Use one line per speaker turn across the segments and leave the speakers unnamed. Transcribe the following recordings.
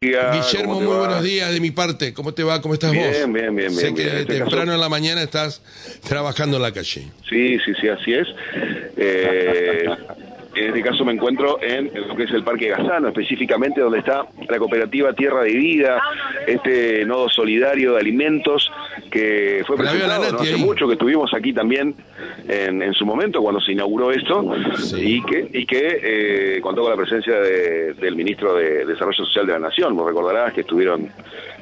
Guillermo, muy buenos días de mi parte. ¿Cómo te va? ¿Cómo estás
bien,
vos?
Bien, bien, bien.
Sé que
bien.
temprano en la mañana estás trabajando en la calle.
Sí, sí, sí, así es. Eh, en este caso me encuentro en, lo que es el Parque Gazano, específicamente donde está la cooperativa Tierra de Vida, este nodo solidario de alimentos que fue presentado ¿no? hace mucho, que estuvimos aquí también en, en, su momento cuando se inauguró esto sí. y que, y que eh, contó con la presencia de, del ministro de Desarrollo Social de la Nación. Vos recordarás que estuvieron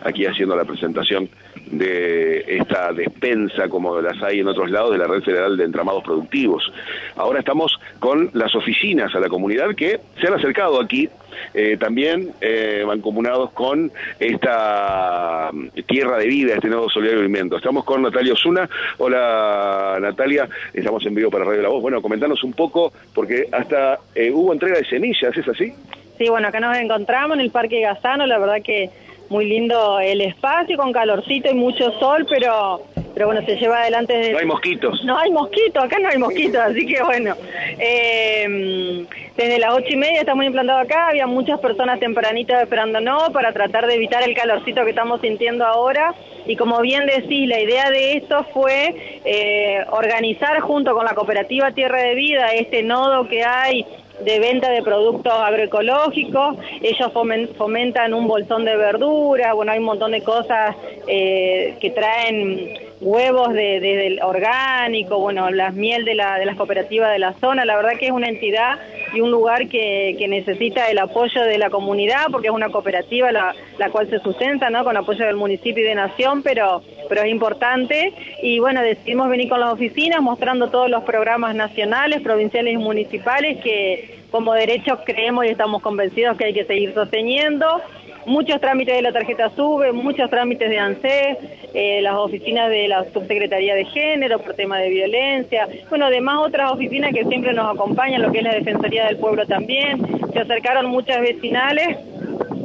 aquí haciendo la presentación de esta despensa, como las hay en otros lados, de la Red Federal de Entramados Productivos. Ahora estamos con las oficinas a la comunidad que se han acercado aquí, eh, también eh, mancomunados con esta tierra de vida, este nuevo solidario de alimentos. Estamos con Natalia Osuna. Hola Natalia, estamos en vivo para Radio La Voz. Bueno, comentanos un poco, porque hasta eh, hubo entrega de semillas, ¿es así?
Sí, bueno, acá nos encontramos en el Parque Gazano, la verdad que muy lindo el espacio, con calorcito y mucho sol, pero pero bueno, se lleva adelante... Desde...
No hay mosquitos.
No hay mosquitos, acá no hay mosquitos, así que bueno. Eh, desde las ocho y media estamos implantados acá, había muchas personas tempranitas esperándonos para tratar de evitar el calorcito que estamos sintiendo ahora. Y como bien decís, la idea de esto fue eh, organizar junto con la cooperativa Tierra de Vida este nodo que hay de venta de productos agroecológicos, ellos fomentan un bolsón de verduras, bueno, hay un montón de cosas eh, que traen huevos de, de, orgánico, bueno, las miel de, la, de las cooperativas de la zona, la verdad que es una entidad y un lugar que, que necesita el apoyo de la comunidad, porque es una cooperativa la, la cual se sustenta, ¿no?, con apoyo del municipio y de nación, pero, pero es importante, y bueno, decidimos venir con las oficinas mostrando todos los programas nacionales, provinciales y municipales que como derechos creemos y estamos convencidos que hay que seguir sosteniendo, muchos trámites de la tarjeta SUBE, muchos trámites de ANSES, eh, las oficinas de la Subsecretaría de Género por tema de violencia, bueno, además otras oficinas que siempre nos acompañan, lo que es la Defensoría del Pueblo también, se acercaron muchas vecinales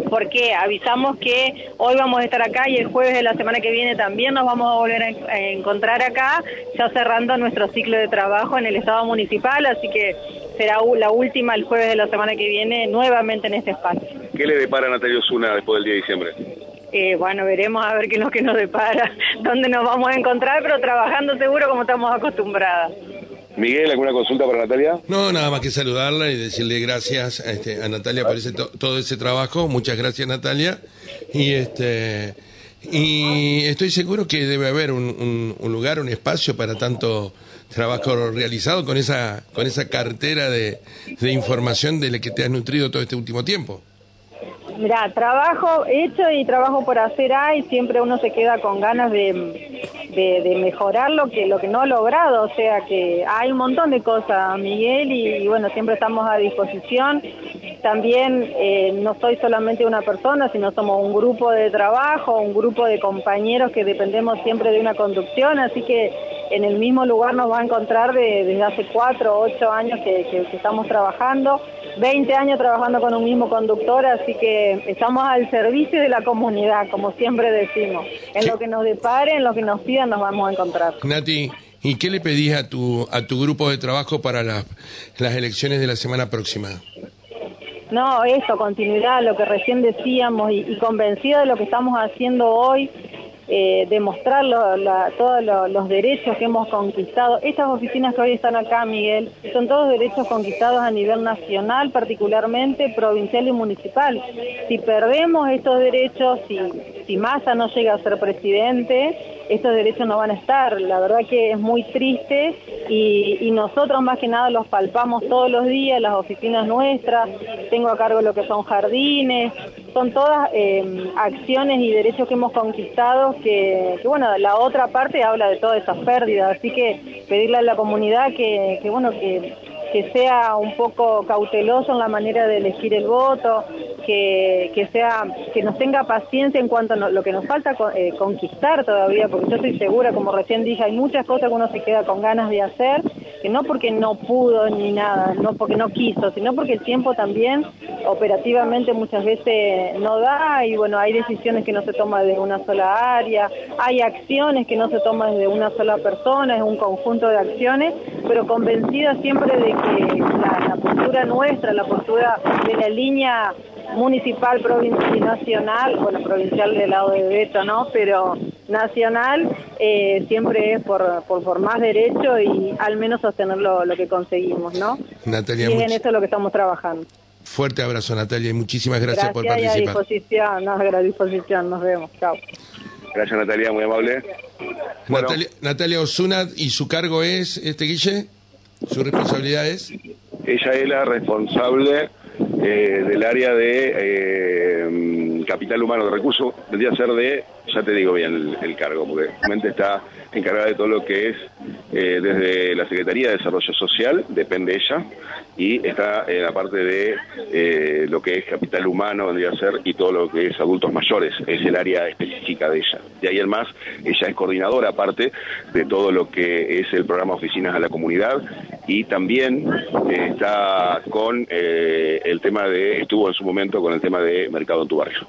porque avisamos que hoy vamos a estar acá y el jueves de la semana que viene también nos vamos a volver a encontrar acá, ya cerrando nuestro ciclo de trabajo en el Estado Municipal, así que será la última el jueves de la semana que viene nuevamente en este espacio.
¿Qué le depara a Natalia Osuna después del día de diciembre?
Eh, bueno, veremos a ver qué es lo que nos depara, dónde nos vamos a encontrar, pero trabajando seguro como estamos acostumbradas.
Miguel, ¿alguna consulta para Natalia?
No, nada más que saludarla y decirle gracias a, este, a Natalia por ese to todo ese trabajo. Muchas gracias, Natalia. Y este y estoy seguro que debe haber un, un, un lugar, un espacio para tanto trabajo realizado con esa con esa cartera de, de información de la que te has nutrido todo este último tiempo.
Mira, trabajo hecho y trabajo por hacer hay, siempre uno se queda con ganas de, de, de, mejorar lo que lo que no ha logrado, o sea que hay un montón de cosas, Miguel, y, y bueno, siempre estamos a disposición. También eh, no soy solamente una persona, sino somos un grupo de trabajo, un grupo de compañeros que dependemos siempre de una conducción, así que en el mismo lugar nos va a encontrar de, desde hace cuatro o ocho años que, que, que estamos trabajando. 20 años trabajando con un mismo conductor, así que estamos al servicio de la comunidad, como siempre decimos. En sí. lo que nos depare, en lo que nos pidan, nos vamos a encontrar.
Nati, ¿y qué le pedís a tu, a tu grupo de trabajo para la, las elecciones de la semana próxima?
No, eso, continuidad, lo que recién decíamos y, y convencido de lo que estamos haciendo hoy, eh, demostrar la, todos lo, los derechos que hemos conquistado. Estas oficinas que hoy están acá, Miguel, son todos derechos conquistados a nivel nacional, particularmente provincial y municipal. Si perdemos estos derechos, si, si Massa no llega a ser presidente, estos derechos no van a estar. La verdad que es muy triste y, y, nosotros más que nada los palpamos todos los días, las oficinas nuestras, tengo a cargo lo que son jardines, son todas eh, acciones y derechos que hemos conquistado que, que, bueno, la otra parte habla de todas esas pérdidas, así que pedirle a la comunidad que, que bueno, que, que sea un poco cauteloso en la manera de elegir el voto, que, que sea, que nos tenga paciencia en cuanto a lo que nos falta eh, conquistar todavía, porque yo estoy segura, como recién dije, hay muchas cosas que uno se queda con ganas de hacer, que no porque no pudo ni nada, no porque no quiso, sino porque el tiempo también operativamente muchas veces no da y bueno, hay decisiones que no se toman desde una sola área, hay acciones que no se toman desde una sola persona, es un conjunto de acciones, pero convencida siempre de que la, la postura nuestra, la postura de la línea municipal, provincial y nacional, bueno, provincial del lado de Beto, ¿no? Pero nacional eh, siempre es por, por, más derecho y al menos sostener lo, que conseguimos, ¿no?
Natalia,
y en eso es lo que estamos trabajando.
Fuerte abrazo, Natalia, y muchísimas gracias, por participar.
Y a disposición, no, a disposición, nos vemos. Chao.
Gracias, Natalia, muy amable.
Natalia, Natalia Osuna, ¿y su cargo es, este Guille? ¿Su responsabilidad es?
Ella es la responsable eh, del área de eh, capital humano de recursos, que ser de, ya te digo bien el, cargo, porque realmente está encargada de todo lo que es eh, desde la Secretaría de Desarrollo Social, depende ella, y está en la parte de eh, lo que es capital humano, vendría a ser, y todo lo que es adultos mayores, es el área específica de ella. De ahí en más, ella es coordinadora aparte de todo lo que es el programa Oficinas a la Comunidad y también eh, está con el tema de, estuvo en su momento con el tema de Mercado en tu Barrio.